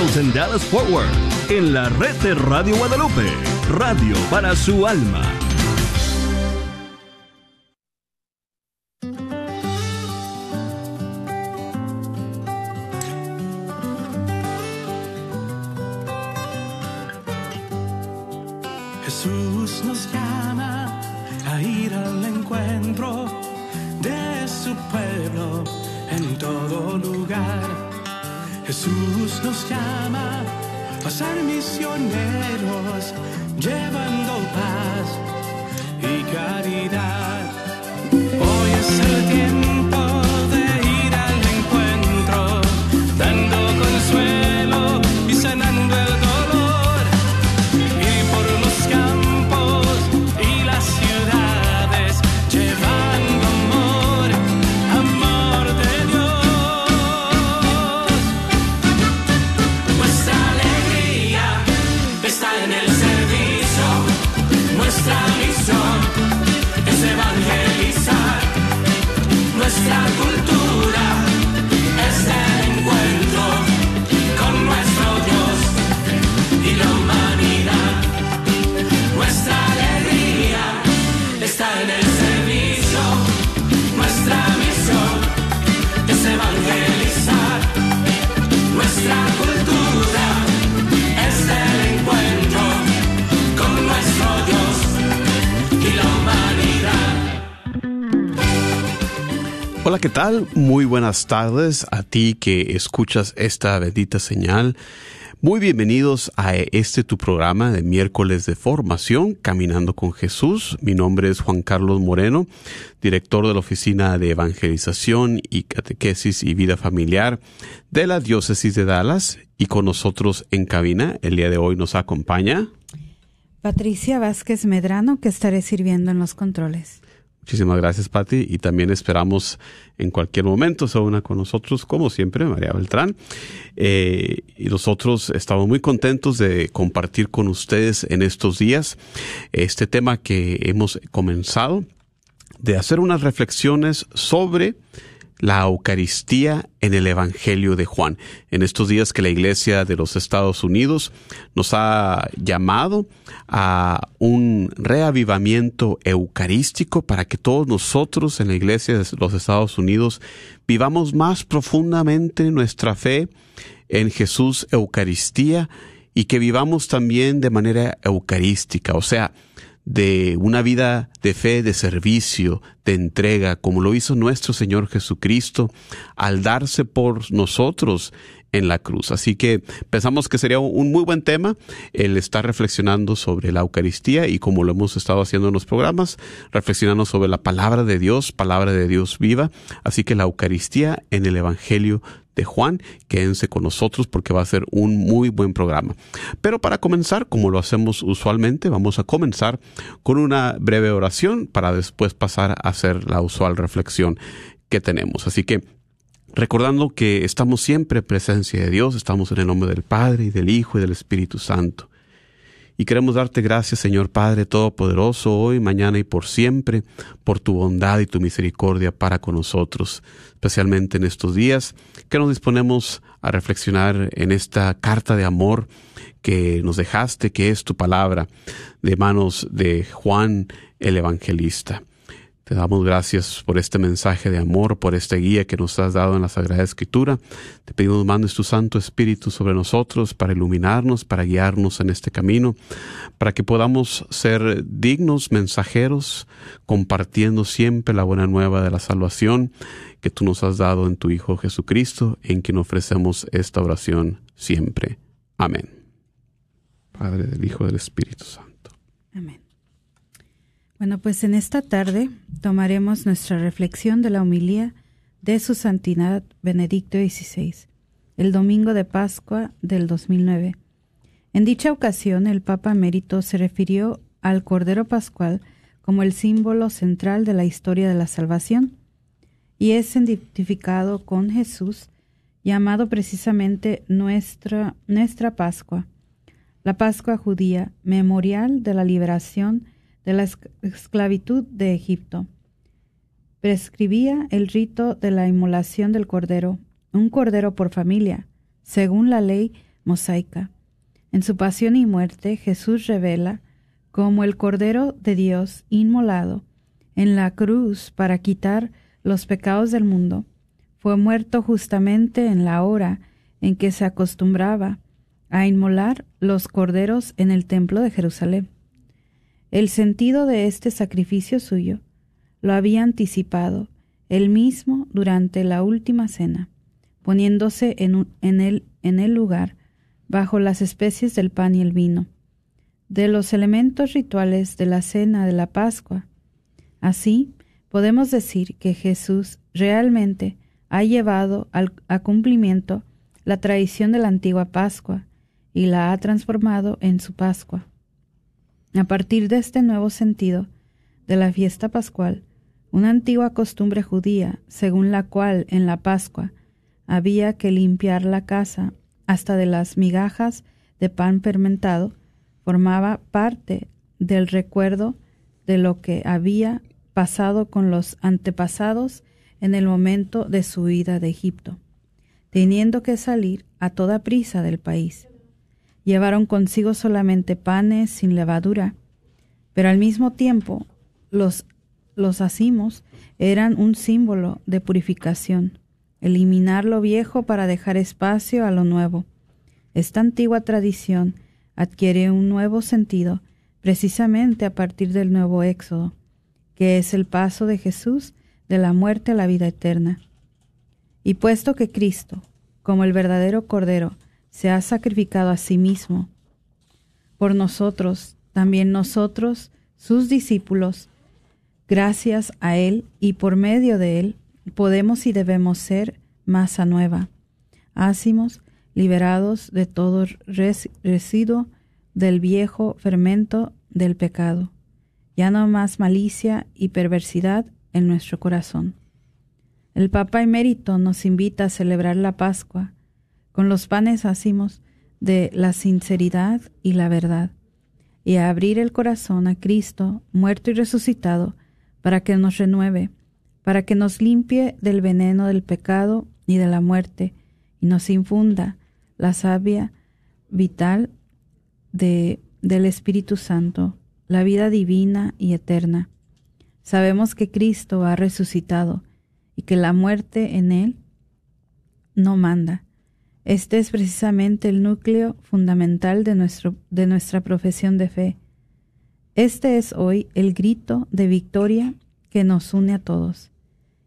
en Dallas Forward, en la red de Radio Guadalupe, radio para su alma. Muy buenas tardes a ti que escuchas esta bendita señal. Muy bienvenidos a este tu programa de miércoles de formación, Caminando con Jesús. Mi nombre es Juan Carlos Moreno, director de la Oficina de Evangelización y Catequesis y Vida Familiar de la Diócesis de Dallas. Y con nosotros en cabina, el día de hoy nos acompaña Patricia Vázquez Medrano, que estaré sirviendo en los controles. Muchísimas gracias, Patti. Y también esperamos en cualquier momento se una con nosotros, como siempre, María Beltrán. Eh, y nosotros estamos muy contentos de compartir con ustedes en estos días este tema que hemos comenzado, de hacer unas reflexiones sobre la Eucaristía en el Evangelio de Juan. En estos días que la Iglesia de los Estados Unidos nos ha llamado a un reavivamiento eucarístico para que todos nosotros en la Iglesia de los Estados Unidos vivamos más profundamente nuestra fe en Jesús Eucaristía y que vivamos también de manera eucarística, o sea, de una vida de fe, de servicio, de entrega, como lo hizo nuestro Señor Jesucristo al darse por nosotros en la cruz. Así que pensamos que sería un muy buen tema el estar reflexionando sobre la Eucaristía y como lo hemos estado haciendo en los programas, reflexionando sobre la palabra de Dios, palabra de Dios viva. Así que la Eucaristía en el Evangelio de Juan. Quédense con nosotros porque va a ser un muy buen programa. Pero para comenzar, como lo hacemos usualmente, vamos a comenzar con una breve oración para después pasar a hacer la usual reflexión que tenemos. Así que recordando que estamos siempre en presencia de Dios, estamos en el nombre del Padre y del Hijo y del Espíritu Santo. Y queremos darte gracias, Señor Padre Todopoderoso, hoy, mañana y por siempre, por tu bondad y tu misericordia para con nosotros, especialmente en estos días que nos disponemos a reflexionar en esta carta de amor que nos dejaste, que es tu palabra, de manos de Juan el Evangelista. Te damos gracias por este mensaje de amor, por esta guía que nos has dado en la Sagrada Escritura. Te pedimos mandes tu Santo Espíritu sobre nosotros para iluminarnos, para guiarnos en este camino, para que podamos ser dignos mensajeros, compartiendo siempre la buena nueva de la salvación que tú nos has dado en tu Hijo Jesucristo, en quien ofrecemos esta oración siempre. Amén. Padre del Hijo del Espíritu Santo. Amén. Bueno, pues en esta tarde tomaremos nuestra reflexión de la homilía de su santidad Benedicto XVI, el domingo de Pascua del 2009. En dicha ocasión, el Papa Emérito se refirió al Cordero Pascual como el símbolo central de la historia de la salvación y es identificado con Jesús, llamado precisamente nuestra, nuestra Pascua, la Pascua judía, memorial de la liberación de la esclavitud de Egipto. Prescribía el rito de la inmolación del cordero, un cordero por familia, según la ley mosaica. En su pasión y muerte Jesús revela como el Cordero de Dios inmolado en la cruz para quitar los pecados del mundo, fue muerto justamente en la hora en que se acostumbraba a inmolar los corderos en el templo de Jerusalén. El sentido de este sacrificio suyo lo había anticipado él mismo durante la última cena, poniéndose en, en, el, lugar bajo las especies del pan y el vino, de los elementos rituales de la cena de la Pascua. Así, podemos decir que Jesús realmente ha llevado al, a cumplimiento la tradición de la antigua Pascua y la ha transformado en su Pascua. A partir de este nuevo sentido de la fiesta pascual, una antigua costumbre judía, según la cual en la Pascua había que limpiar la casa hasta de las migajas de pan fermentado, formaba parte del recuerdo de lo que había pasado con los antepasados en el momento de su huida de Egipto, teniendo que salir a toda prisa del país. Llevaron consigo solamente panes sin levadura, pero al mismo tiempo los, los eran un símbolo de purificación, eliminar lo viejo para dejar espacio a lo nuevo. Esta antigua tradición adquiere un nuevo sentido precisamente a partir del nuevo éxodo, que es el paso de Jesús de la muerte a la vida eterna. Y puesto que Cristo, como el verdadero Cordero, se ha sacrificado a sí mismo por nosotros, también nosotros, sus discípulos, gracias a Él y por medio de Él, podemos y debemos ser masa nueva, ácimos, liberados de todo residuo del viejo fermento del pecado, ya no más malicia y perversidad en nuestro corazón. El Papa emérito nos invita a celebrar la Pascua con los panes ácimos de la sinceridad y la verdad, y a abrir el corazón a Cristo, muerto y resucitado, para que nos renueve, para que nos limpie del veneno del pecado y de la muerte, y nos infunda la savia vital de, del Espíritu Santo, la vida divina y eterna. Sabemos que Cristo ha resucitado y que la muerte en Él no manda. Este es precisamente el núcleo fundamental de, nuestro, de nuestra profesión de fe. Este es hoy el grito de victoria que nos une a todos.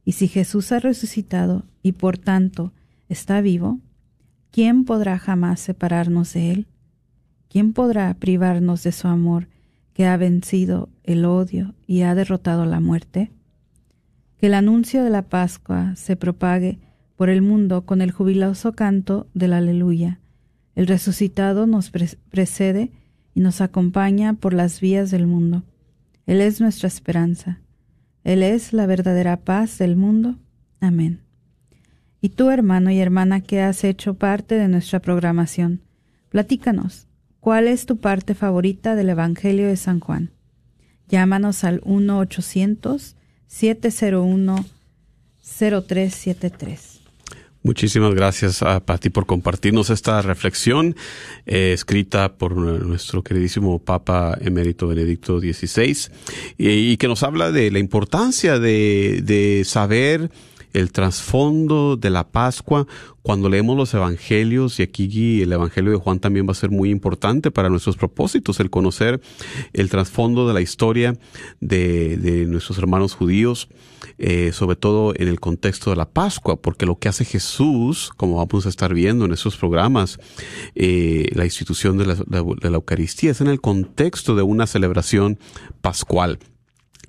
Y si Jesús ha resucitado y por tanto está vivo, ¿quién podrá jamás separarnos de Él? ¿Quién podrá privarnos de su amor que ha vencido el odio y ha derrotado la muerte? Que el anuncio de la Pascua se propague por el mundo con el jubiloso canto del aleluya. El resucitado nos precede y nos acompaña por las vías del mundo. Él es nuestra esperanza. Él es la verdadera paz del mundo. Amén. Y tú, hermano y hermana que has hecho parte de nuestra programación, platícanos, ¿cuál es tu parte favorita del Evangelio de San Juan? Llámanos al 1-800-701-0373. Muchísimas gracias a Pati por compartirnos esta reflexión eh, escrita por nuestro queridísimo Papa Emérito Benedicto XVI y, que nos habla de la importancia de, de saber el trasfondo de la Pascua cuando leemos los evangelios, y aquí el evangelio de Juan también va a ser muy importante para nuestros propósitos, el conocer el trasfondo de la historia de, de nuestros hermanos judíos, eh, sobre todo en el contexto de la Pascua, porque lo que hace Jesús, como vamos a estar viendo en esos programas, eh, la institución de la Eucaristía, es en el contexto de una celebración pascual.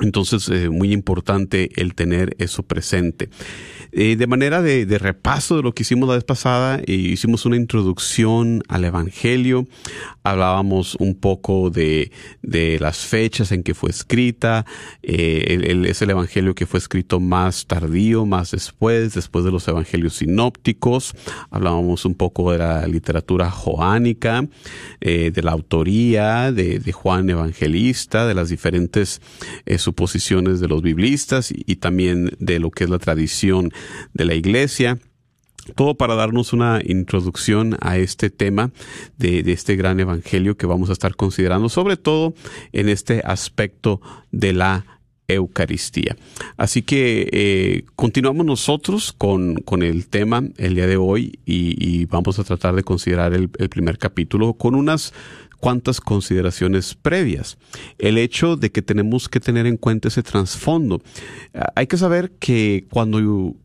Entonces, eh, muy importante el tener eso presente. Eh, de manera de, repaso de lo que hicimos la vez pasada, eh, hicimos una introducción al Evangelio, hablábamos un poco de, las fechas en que fue escrita, eh, es el Evangelio que fue escrito más tardío, más después, después de los Evangelios sinópticos, hablábamos un poco de la literatura joánica, eh, de la autoría de, Juan Evangelista, de las diferentes suposiciones de los biblistas y también de lo que es la tradición de la iglesia. todo para darnos una introducción a este tema de, este gran evangelio que vamos a estar considerando, sobre todo en este aspecto de la Eucaristía. Así que eh, continuamos nosotros con, con, el tema el día de hoy y, vamos a tratar de considerar el, el, primer capítulo con unas cuantas consideraciones previas. El hecho de que tenemos que tener en cuenta ese trasfondo. Hay que saber que cuando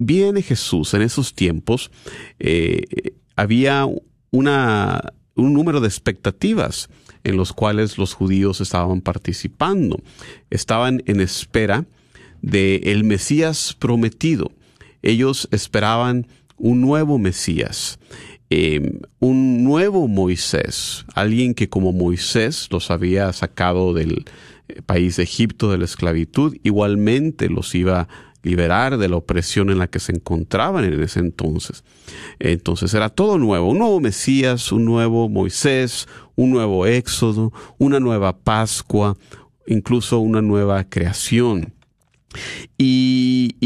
viene Jesús en esos tiempos, eh, había una, un número de expectativas en los cuales los judíos estaban participando. Estaban en espera de el Mesías prometido. Ellos esperaban un nuevo Mesías, em, un nuevo Moisés, alguien que como Moisés los había sacado del eh, país de Egipto de la esclavitud, igualmente los iba a liberar de la opresión en la que se encontraban en ese entonces. Entonces era todo nuevo, un nuevo Mesías, un nuevo Moisés, un nuevo Éxodo, una nueva Pascua, incluso una nueva creación. Y,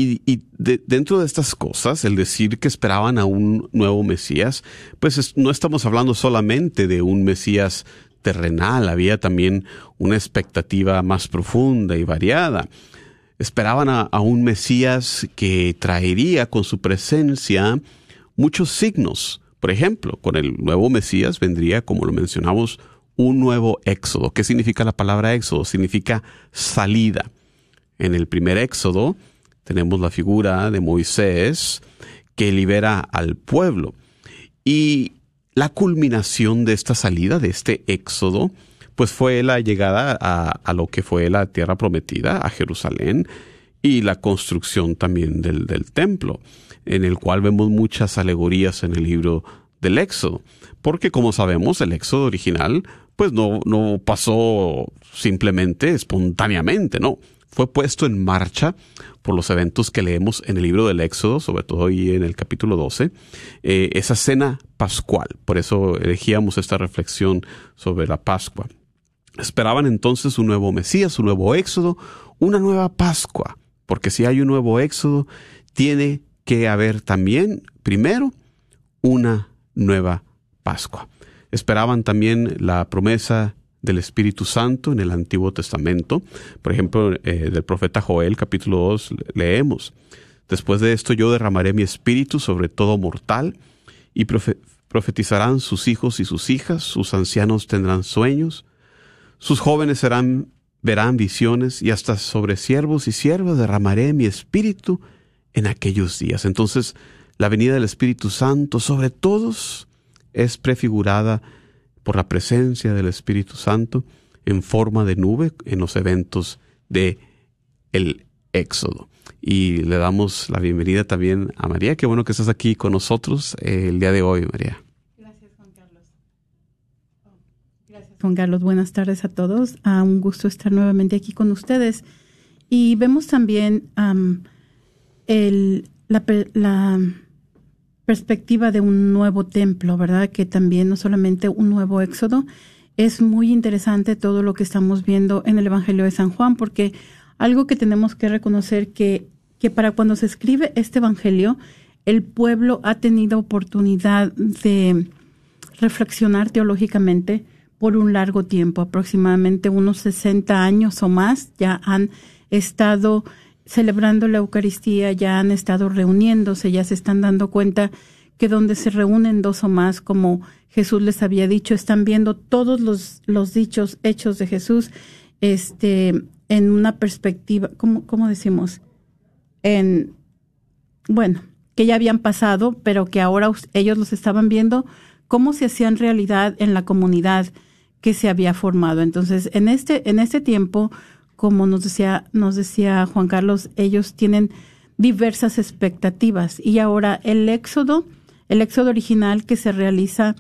dentro de estas cosas, el decir que esperaban a un nuevo Mesías, pues no estamos hablando solamente de un Mesías terrenal, había también una expectativa más profunda y variada esperaban a, un Mesías que traería con su presencia muchos signos. Por ejemplo, con el nuevo Mesías vendría, como lo mencionamos, un nuevo éxodo. ¿Qué significa la palabra éxodo? Significa salida. En el primer éxodo tenemos la figura de Moisés que libera al pueblo. Y la culminación de esta salida, de este éxodo, pues fue la llegada a, lo que fue la tierra prometida, a Jerusalén, y la construcción también del, del templo, en el cual vemos muchas alegorías en el libro del Éxodo, porque como sabemos el Éxodo original pues no, no pasó simplemente espontáneamente, no, fue puesto en marcha por los eventos que leemos en el libro del Éxodo, sobre todo ahí en el capítulo 12, eh, esa cena pascual. Por eso elegíamos esta reflexión sobre la Pascua. Esperaban entonces un nuevo Mesías, un nuevo Éxodo, una nueva Pascua, porque si hay un nuevo Éxodo, tiene que haber también, primero, una nueva Pascua. Esperaban también la promesa del Espíritu Santo en el Antiguo Testamento. Por ejemplo, eh, del profeta Joel capítulo 2 leemos, Después de esto yo derramaré mi espíritu sobre todo mortal y profetizarán sus hijos y sus hijas, sus ancianos tendrán sueños, sus jóvenes verán visiones y hasta sobre siervos y siervas derramaré mi espíritu en aquellos días. Entonces, la venida del Espíritu Santo sobre todos es prefigurada por la presencia del Espíritu Santo en forma de nube en los eventos de el Éxodo. Y le damos la bienvenida también a María. Qué bueno que estás aquí con nosotros el día de hoy, María. Juan Carlos. Buenas tardes a todos. Ah, un gusto estar nuevamente aquí con ustedes. Y vemos también el, la, perspectiva de un nuevo templo, ¿verdad? Que también no solamente un nuevo éxodo. Es muy interesante todo lo que estamos viendo en el Evangelio de San Juan, porque algo que tenemos que reconocer que, que para cuando se escribe este Evangelio, el pueblo ha tenido oportunidad de reflexionar teológicamente por un largo tiempo, aproximadamente unos 60 años o más, ya han estado celebrando la Eucaristía, ya han estado reuniéndose, ya se están dando cuenta que donde se reúnen dos o más, como Jesús les había dicho, están viendo todos los, los dichos hechos de Jesús este, en una perspectiva, ¿cómo, ¿cómo decimos? En, bueno, que ya habían pasado, pero que ahora ellos los estaban viendo cómo se hacían realidad en la comunidad que se había formado. Entonces, en este, en este tiempo, como nos decía, nos decía Juan Carlos, ellos tienen diversas expectativas. Y ahora el éxodo, el éxodo original que se realiza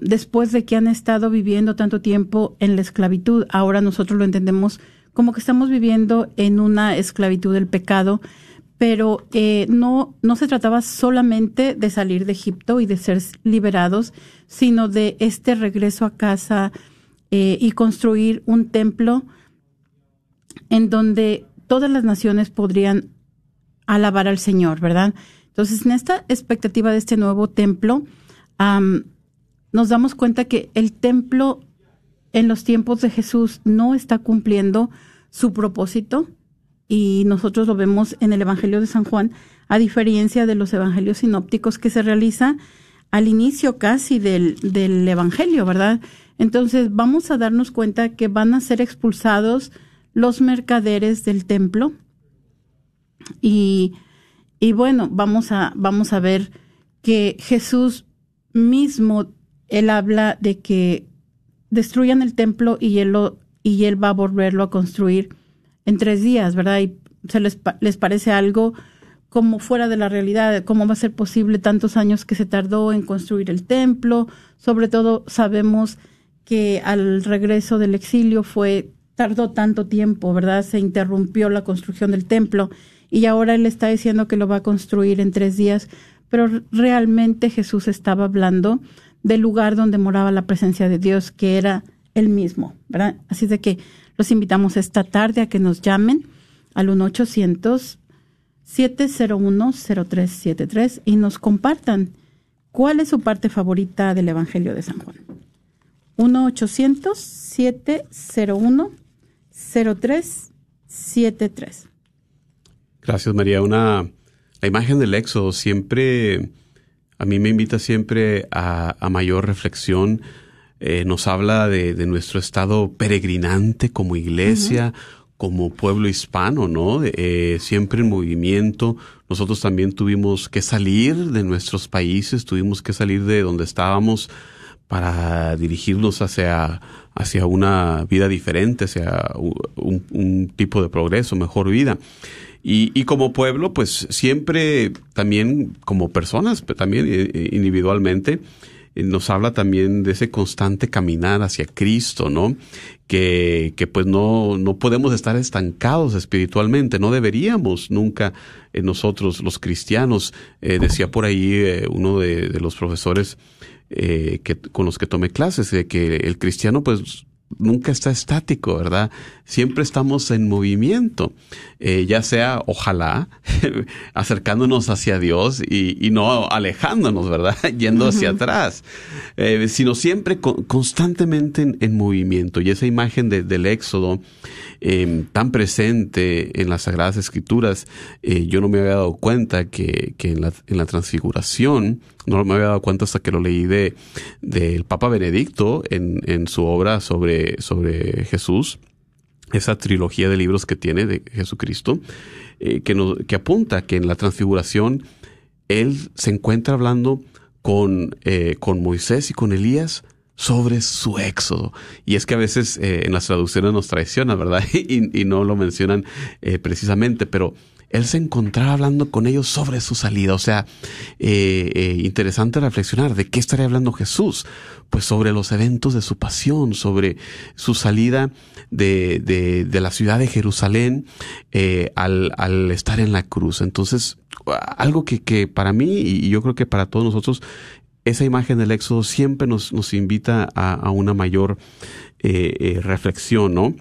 después de que han estado viviendo tanto tiempo en la esclavitud, ahora nosotros lo entendemos como que estamos viviendo en una esclavitud del pecado, pero eh, no, no se trataba solamente de salir de Egipto y de ser liberados, sino de este regreso a casa eh, y construir un templo en donde todas las naciones podrían alabar al Señor, ¿verdad? Entonces, en esta expectativa de este nuevo templo, nos damos cuenta que el templo en los tiempos de Jesús no está cumpliendo su propósito y nosotros lo vemos en el Evangelio de San Juan, a diferencia de los evangelios sinópticos que se realiza al inicio casi del, del Evangelio, ¿verdad? Entonces vamos a darnos cuenta que van a ser expulsados los mercaderes del templo y, y bueno, vamos a, vamos a ver que Jesús mismo, él habla de que destruyan el templo y él, lo, y él va a volverlo a construir en tres días, ¿verdad? Y se les, les parece algo como fuera de la realidad, cómo va a ser posible tantos años que se tardó en construir el templo. Sobre todo sabemos que al regreso del exilio fue tardó tanto tiempo, ¿verdad? Se interrumpió la construcción del templo y ahora él está diciendo que lo va a construir en tres días, pero realmente Jesús estaba hablando del lugar donde moraba la presencia de Dios, que era él mismo, ¿verdad? Así de que los invitamos esta tarde a que nos llamen al 1-800-701-0373 y nos compartan cuál es su parte favorita del Evangelio de San Juan. 1-800-701-0373. Gracias, María. Una, la imagen del éxodo siempre, a mí me invita siempre a, mayor reflexión. Eh, nos habla de, nuestro estado peregrinante como iglesia, como pueblo hispano, ¿no? Eh, siempre en movimiento. Nosotros también tuvimos que salir de nuestros países, tuvimos que salir de donde estábamos para dirigirnos hacia, hacia una vida diferente, hacia un, un tipo de progreso, mejor vida. Y, y como pueblo, pues siempre también como personas, pero también eh, individualmente, nos habla también de ese constante caminar hacia Cristo, ¿no? Que, que pues no, no podemos estar estancados espiritualmente, no deberíamos nunca nosotros los cristianos, decía por ahí uno de, de, los profesores que, con los que tomé clases, de que el cristiano pues nunca está estático, ¿verdad? Siempre estamos en movimiento, eh, ya sea, ojalá, acercándonos hacia Dios y, no alejándonos, ¿verdad? Yendo hacia atrás, eh, sino siempre constantemente en, movimiento. Y esa imagen del Éxodo, em, tan presente en las Sagradas Escrituras, eh, yo no me había dado cuenta que, en, la, en la transfiguración, no me había dado cuenta hasta que lo leí de del Papa Benedicto en, en su obra sobre, sobre Jesús, esa trilogía de libros que tiene de Jesucristo, eh, que, que apunta que en la transfiguración él se encuentra hablando con, eh, con Moisés y con Elías sobre su éxodo. Y es que a veces eh, en las traducciones nos traiciona, ¿verdad? y, y no lo mencionan precisamente, pero él se encontraba hablando con ellos sobre su salida. O sea, eh, eh, interesante reflexionar de qué estaría hablando Jesús. Pues sobre los eventos de su pasión, sobre su salida de, de, de la ciudad de Jerusalén eh, al, al, estar en la cruz. Entonces, algo que, que para mí y yo creo que para todos nosotros, esa imagen del Éxodo siempre nos, nos invita a, a una mayor reflexión, ¿no?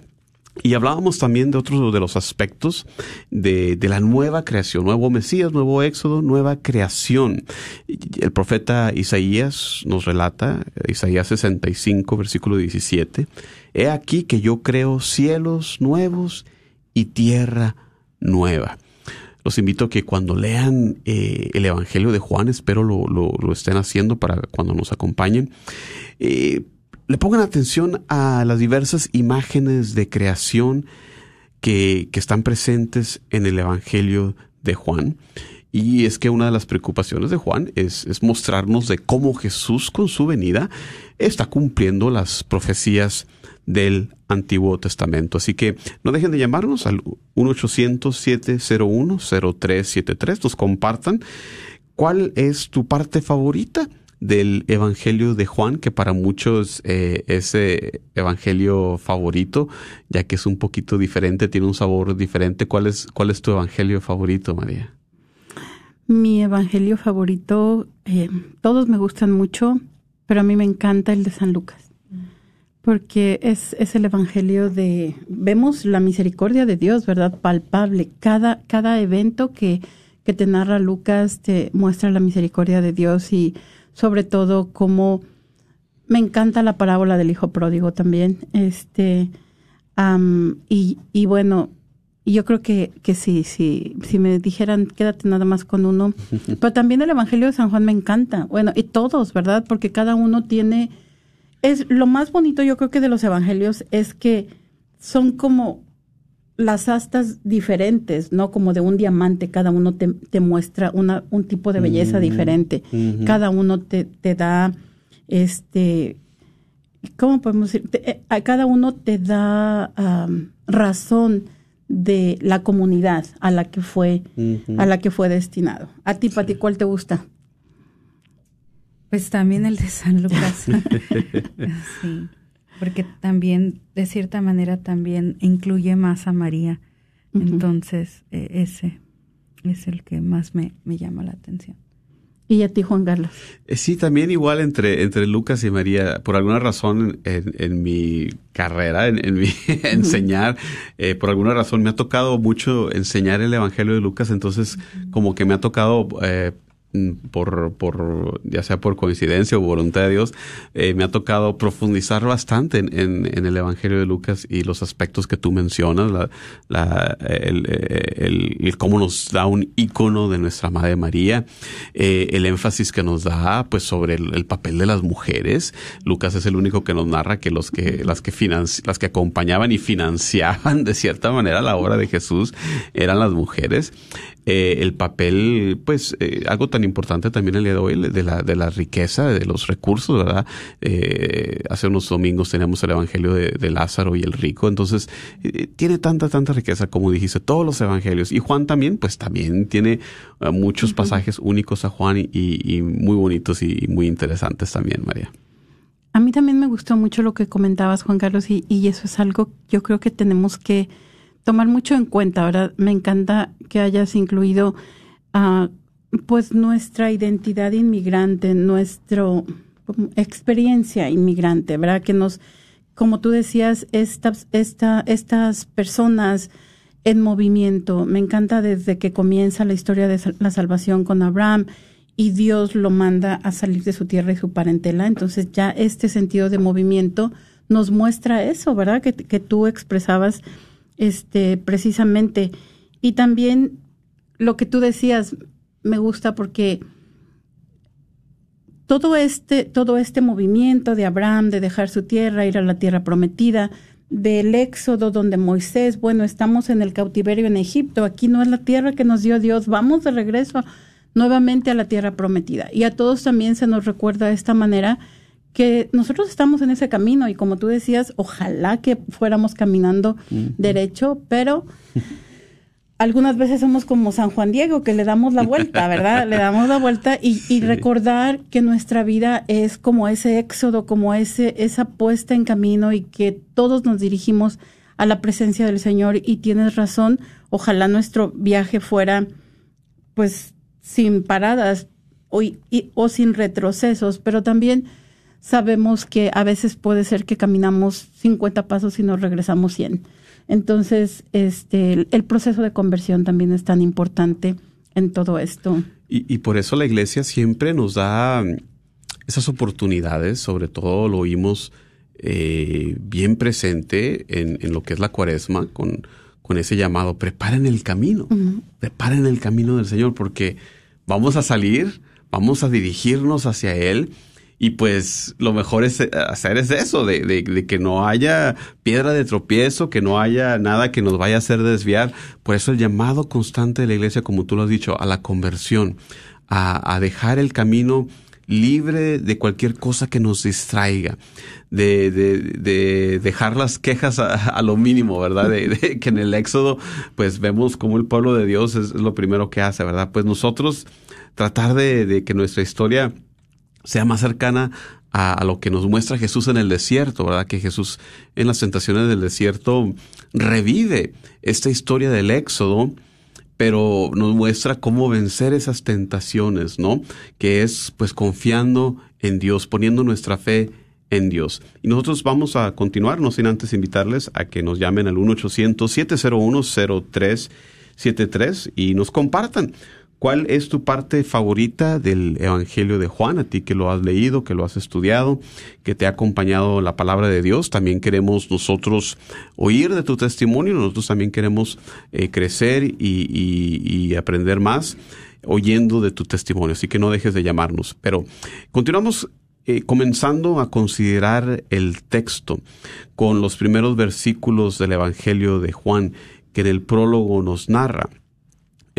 Y hablábamos también de otros de los aspectos de, de, la nueva creación, nuevo Mesías, nuevo Éxodo, nueva creación. El profeta Isaías nos relata, Isaías 65, versículo 17, He aquí que yo creo cielos nuevos y tierra nueva. Los invito a que cuando lean eh, el Evangelio de Juan, espero lo, lo, estén haciendo para cuando nos acompañen, eh, le pongan atención a las diversas imágenes de creación que, que están presentes en el Evangelio de Juan. Y es que una de las preocupaciones de Juan es, es, mostrarnos de cómo Jesús con su venida está cumpliendo las profecías del Antiguo Testamento. Así que no dejen de llamarnos al 1-800-701-0373. Nos compartan cuál es tu parte favorita del Evangelio de Juan, que para muchos eh, es Evangelio favorito, ya que es un poquito diferente, tiene un sabor diferente. ¿Cuál es, cuál es tu Evangelio favorito, María? Mi Evangelio favorito, eh, todos me gustan mucho, pero a mí me encanta el de San Lucas porque es, es, el evangelio de, vemos la misericordia de Dios, ¿verdad? Palpable. Cada, cada evento que, que te narra Lucas te muestra la misericordia de Dios y sobre todo cómo me encanta la parábola del hijo pródigo también. Este, y, y bueno, yo creo que, que sí, sí, si me dijeran quédate nada más con uno. Pero también el Evangelio de San Juan me encanta. Bueno, y todos, ¿verdad? Porque cada uno tiene, es lo más bonito yo creo que de los Evangelios es que son como las astas diferentes, ¿no? Como de un diamante, cada uno te, te muestra una, un tipo de belleza mm, diferente. Cada uno te, te da, este, ¿cómo podemos decir? Eh, a cada uno te da razón de la comunidad a la que fue, a la que fue destinado. A ti, Pati, ¿cuál te gusta? Pues también el de San Lucas. sí porque también, de cierta manera, también incluye más a María. Entonces, e, ese es el que más me, me, llama la atención. ¿Y a ti, Juan Carlos? Eh, sí, también igual entre, entre Lucas y María. Por alguna razón en, en mi carrera, en, mi enseñar, eh, por alguna razón me ha tocado mucho enseñar el Evangelio de Lucas. Entonces, como que me ha tocado eh, por, por, ya sea por coincidencia o voluntad de Dios, eh, me ha tocado profundizar bastante en, en, el Evangelio de Lucas y los aspectos que tú mencionas, la, la, el, el, cómo nos da un icono de nuestra Madre María, eh, el énfasis que nos da pues sobre el, papel de las mujeres. Lucas es el único que nos narra que los que, las que financi las que acompañaban y financiaban de cierta manera la obra de Jesús eran las mujeres. Eh, el papel, pues, eh, algo tan importante también el día de hoy, de la, de la riqueza, de los recursos, ¿verdad? Eh, hace unos domingos teníamos el Evangelio de, Lázaro y el rico, entonces tiene tanta, tanta riqueza, como dijiste, todos los Evangelios. Y Juan también, pues, también tiene muchos pasajes únicos a Juan y, muy bonitos y, muy interesantes también, María. A mí también me gustó mucho lo que comentabas, Juan Carlos, y, y eso es algo yo creo que tenemos que tomar mucho en cuenta, ¿verdad? Me encanta que hayas incluido uh, pues nuestra identidad inmigrante, nuestra experiencia inmigrante, ¿verdad? Que nos, como tú decías, estas, esta, estas personas en movimiento. Me encanta desde que comienza la historia de la salvación con Abraham y Dios lo manda a salir de su tierra y su parentela. Entonces ya este sentido de movimiento nos muestra eso, ¿verdad? Que tú expresabas este, precisamente. Y también lo que tú decías me gusta porque todo este, todo este movimiento de Abraham de dejar su tierra, ir a la tierra prometida, del éxodo donde Moisés, bueno, estamos en el cautiverio en Egipto, aquí no es la tierra que nos dio Dios, vamos de regreso nuevamente a la tierra prometida. Y a todos también se nos recuerda de esta manera que nosotros estamos en ese camino y como tú decías, ojalá que fuéramos caminando derecho, pero algunas veces somos como San Juan Diego, que le damos la vuelta, ¿verdad? le damos la vuelta y, recordar que nuestra vida es como ese éxodo, como ese, esa puesta en camino y que todos nos dirigimos a la presencia del Señor y tienes razón, ojalá nuestro viaje fuera pues sin paradas o, o sin retrocesos, pero también sabemos que a veces puede ser que caminamos 50 pasos y nos regresamos 100. Entonces, este, el proceso de conversión también es tan importante en todo esto. Y, por eso la iglesia siempre nos da esas oportunidades, sobre todo lo oímos eh, bien presente en, lo que es la cuaresma, con, con ese llamado, preparen el camino, preparen el camino del Señor, porque vamos a salir, vamos a dirigirnos hacia Él y pues lo mejor es eh, hacer es eso, de, de, que no haya piedra de tropiezo, que no haya nada que nos vaya a hacer desviar. Por eso el llamado constante de la iglesia, como tú lo has dicho, a la conversión, a, dejar el camino libre de cualquier cosa que nos distraiga, de, de, de dejar las quejas a, lo mínimo, ¿verdad? De, que en el Éxodo, pues vemos como el pueblo de Dios es, lo primero que hace, ¿verdad? Pues nosotros tratar de, de que nuestra historia sea más cercana a, lo que nos muestra Jesús en el desierto, ¿verdad? Que Jesús en las tentaciones del desierto revive esta historia del éxodo, pero nos muestra cómo vencer esas tentaciones, ¿no? Que es pues confiando en Dios, poniendo nuestra fe en Dios. Y nosotros vamos a continuar, no sin antes invitarles a que nos llamen al 1-800-701-0373 y nos compartan ¿Cuál es tu parte favorita del Evangelio de Juan? A ti que lo has leído, que lo has estudiado, que te ha acompañado la palabra de Dios. También queremos nosotros oír de tu testimonio. Nosotros también queremos eh, crecer y, aprender más oyendo de tu testimonio. Así que no dejes de llamarnos. Pero continuamos eh, comenzando a considerar el texto con los primeros versículos del Evangelio de Juan que en el prólogo nos narra.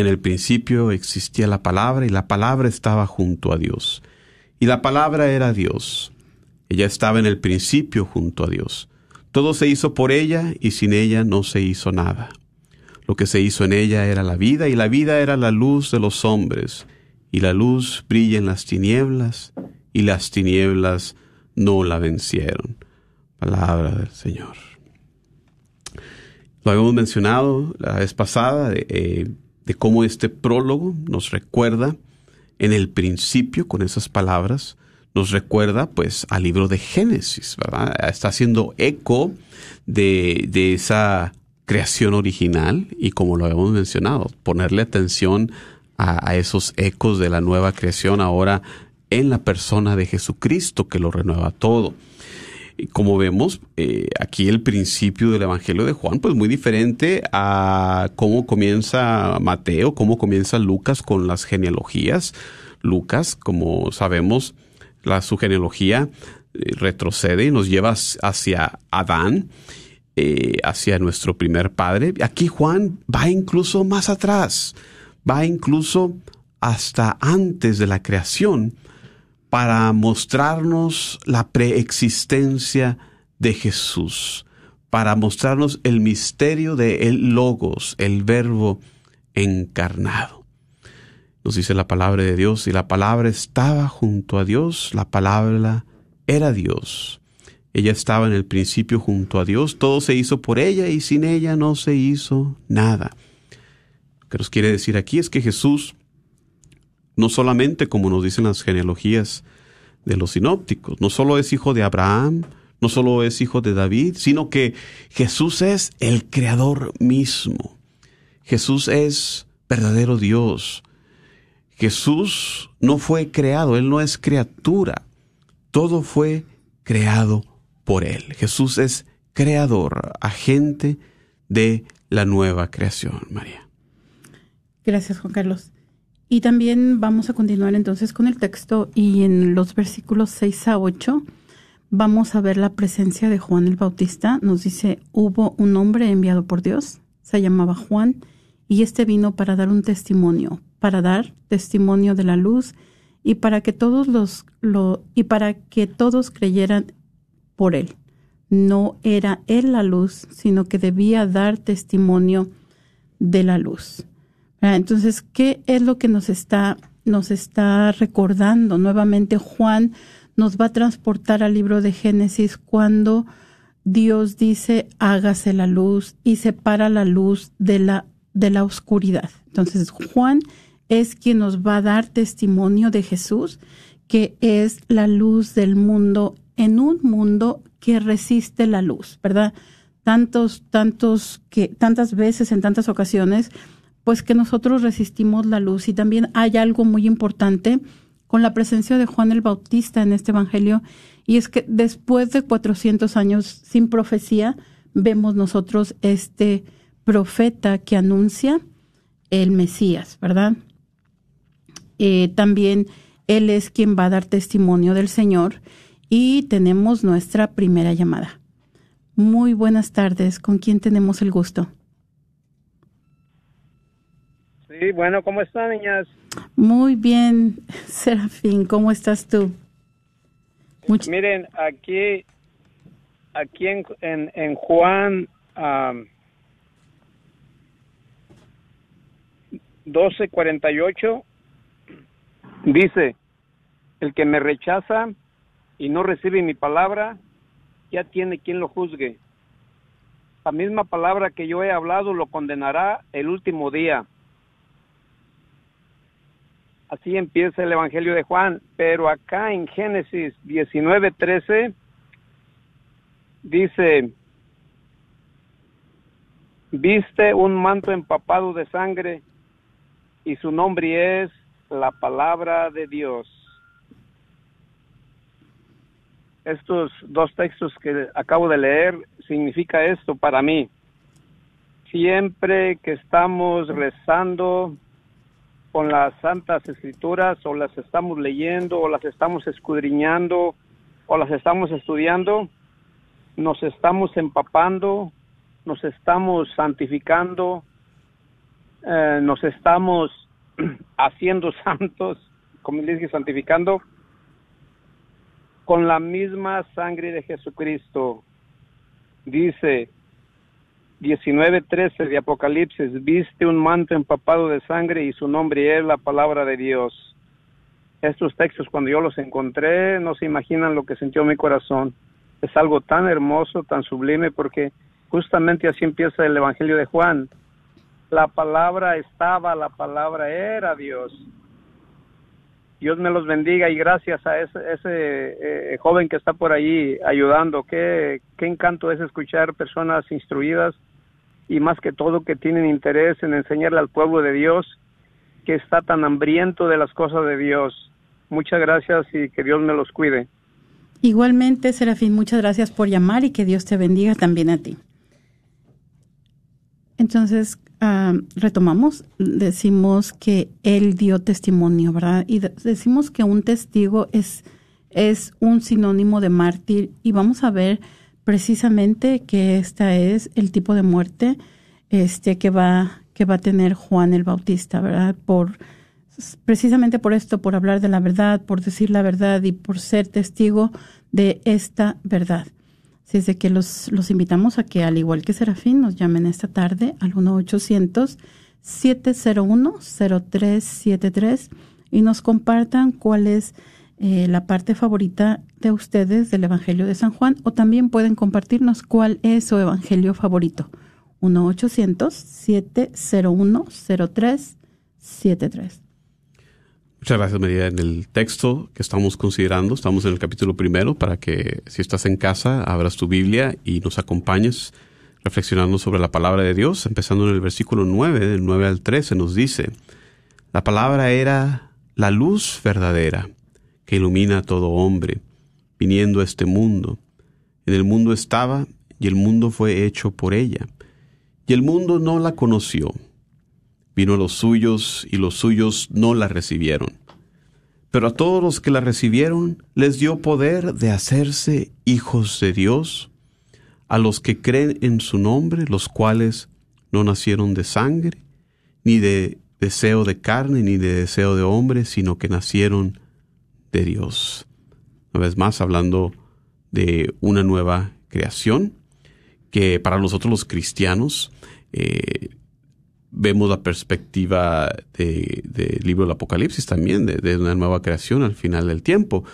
En el principio existía la palabra y la palabra estaba junto a Dios. Y la palabra era Dios. Ella estaba en el principio junto a Dios. Todo se hizo por ella y sin ella no se hizo nada. Lo que se hizo en ella era la vida y la vida era la luz de los hombres. Y la luz brilla en las tinieblas y las tinieblas no la vencieron. Palabra del Señor. Lo habíamos mencionado la vez pasada de, cómo este prólogo nos recuerda en el principio con esas palabras, nos recuerda pues al libro de Génesis, ¿verdad? Está haciendo eco de, de esa creación original y como lo habíamos mencionado, ponerle atención a, esos ecos de la nueva creación ahora en la persona de Jesucristo que lo renueva todo. Como vemos, eh, aquí el principio del Evangelio de Juan, pues muy diferente a cómo comienza Mateo, cómo comienza Lucas con las genealogías. Lucas, como sabemos, la, su genealogía eh, retrocede y nos lleva hacia Adán, eh, hacia nuestro primer padre. Aquí Juan va incluso más atrás, va incluso hasta antes de la creación para mostrarnos la preexistencia de Jesús, para mostrarnos el misterio de el Logos, el Verbo encarnado. Nos dice la palabra de Dios, y la palabra estaba junto a Dios, la palabra era Dios. Ella estaba en el principio junto a Dios, todo se hizo por ella y sin ella no se hizo nada. Lo que nos quiere decir aquí es que Jesús no solamente como nos dicen las genealogías de los sinópticos, no solo es hijo de Abraham, no solo es hijo de David, sino que Jesús es el creador mismo. Jesús es verdadero Dios. Jesús no fue creado, Él no es criatura. Todo fue creado por Él. Jesús es creador, agente de la nueva creación, María. Gracias, Juan Carlos. Y también vamos a continuar entonces con el texto y en los versículos 6 a 8 vamos a ver la presencia de Juan el Bautista. Nos dice, hubo un hombre enviado por Dios, se llamaba Juan, y este vino para dar un testimonio, para dar testimonio de la luz y para que todos los lo, y para que todos creyeran por él. No era él la luz, sino que debía dar testimonio de la luz. Ah, entonces, ¿qué es lo que nos está, nos está recordando? Nuevamente Juan nos va a transportar al libro de Génesis cuando Dios dice, hágase la luz y separa la luz de la, de la oscuridad. Entonces, Juan es quien nos va a dar testimonio de Jesús, que es la luz del mundo en un mundo que resiste la luz, ¿verdad? Tantos, tantos que, tantas veces, en tantas ocasiones, pues que nosotros resistimos la luz. Y también hay algo muy importante con la presencia de Juan el Bautista en este Evangelio, y es que después de 400 años sin profecía, vemos nosotros este profeta que anuncia el Mesías, ¿verdad? Eh, también él es quien va a dar testimonio del Señor y tenemos nuestra primera llamada. Muy buenas tardes, ¿con quién tenemos el gusto? Sí, bueno, ¿cómo están, niñas? Muy bien, Serafín, ¿cómo estás tú? Miren, aquí, aquí en, en, Juan um, 12:48 dice, el que me rechaza y no recibe mi palabra, ya tiene quien lo juzgue. La misma palabra que yo he hablado lo condenará el último día Así empieza el Evangelio de Juan, pero acá en Génesis 19:13 dice, viste un manto empapado de sangre y su nombre es la palabra de Dios. Estos dos textos que acabo de leer significa esto para mí. Siempre que estamos rezando con las santas escrituras o las estamos leyendo o las estamos escudriñando o las estamos estudiando, nos estamos empapando, nos estamos santificando, eh, nos estamos haciendo santos, como dice, santificando, con la misma sangre de Jesucristo. Dice 19:13 de Apocalipsis, viste un manto empapado de sangre y su nombre es la palabra de Dios. Estos textos cuando yo los encontré, no se imaginan lo que sintió mi corazón. Es algo tan hermoso, tan sublime, porque justamente así empieza el Evangelio de Juan la palabra estaba, la palabra era Dios. Dios me los bendiga y gracias a ese, eh, joven que está por ahí ayudando. Qué, qué encanto es escuchar personas instruidas y más que todo que tienen interés en enseñarle al pueblo de Dios que está tan hambriento de las cosas de Dios. Muchas gracias y que Dios me los cuide. Igualmente, Serafín, muchas gracias por llamar y que Dios te bendiga también a ti. Entonces, Ah, retomamos, decimos que él dio testimonio, ¿verdad? Y decimos que un testigo es, es un sinónimo de mártir y vamos a ver precisamente que este es el tipo de muerte este que va que va a tener Juan el Bautista, ¿verdad? Por precisamente por esto, por hablar de la verdad, por decir la verdad y por ser testigo de esta verdad. Así que los, los invitamos a que, al igual que Serafín, nos llamen esta tarde al 1-800-701-0373 y nos compartan cuál es eh, la parte favorita de ustedes del Evangelio de San Juan o también pueden compartirnos cuál es su Evangelio favorito. 1-800-701-0373. Muchas gracias, María. En el texto que estamos considerando, estamos en el capítulo primero, para que si estás en casa, abras tu Biblia y nos acompañes reflexionando sobre la palabra de Dios. Empezando en el versículo 9, del 9 al 13, nos dice, la palabra era la luz verdadera que ilumina a todo hombre, viniendo a este mundo. En el mundo estaba, y el mundo fue hecho por ella. Y el mundo no la conoció Vino a los suyos y los suyos no la recibieron. Pero a todos los que la recibieron les dio poder de hacerse hijos de Dios, a los que creen en su nombre, los cuales no nacieron de sangre, ni de deseo de carne, ni de deseo de hombre, sino que nacieron de Dios. Una vez más, hablando de una nueva creación, que para nosotros los cristianos eh, vemos la perspectiva del de libro del Apocalipsis también, de, una nueva creación al final del tiempo.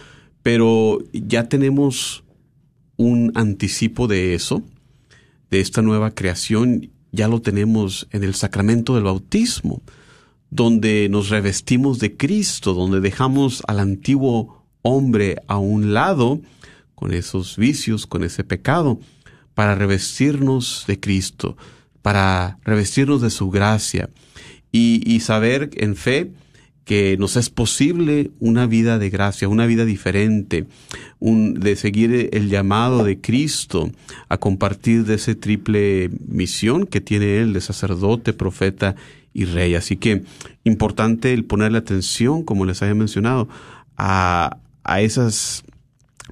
Pero ya tenemos un anticipo de eso, de esta nueva creación, ya lo tenemos en el sacramento del bautismo, donde nos revestimos de Cristo, donde dejamos al antiguo hombre a un lado, con esos vicios, con ese pecado, para revestirnos de Cristo para revestirnos de su gracia y, saber en fe que nos es posible una vida de gracia, una vida diferente, un, de seguir el llamado de Cristo a compartir de esa triple misión que tiene Él de sacerdote, profeta y rey. Así que importante el ponerle atención, como les había mencionado, a, a esas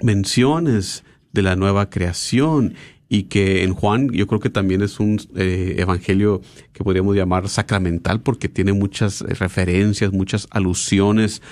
menciones de la nueva creación y que en Juan yo creo que también es un eh, evangelio que podríamos llamar sacramental porque tiene muchas referencias, muchas alusiones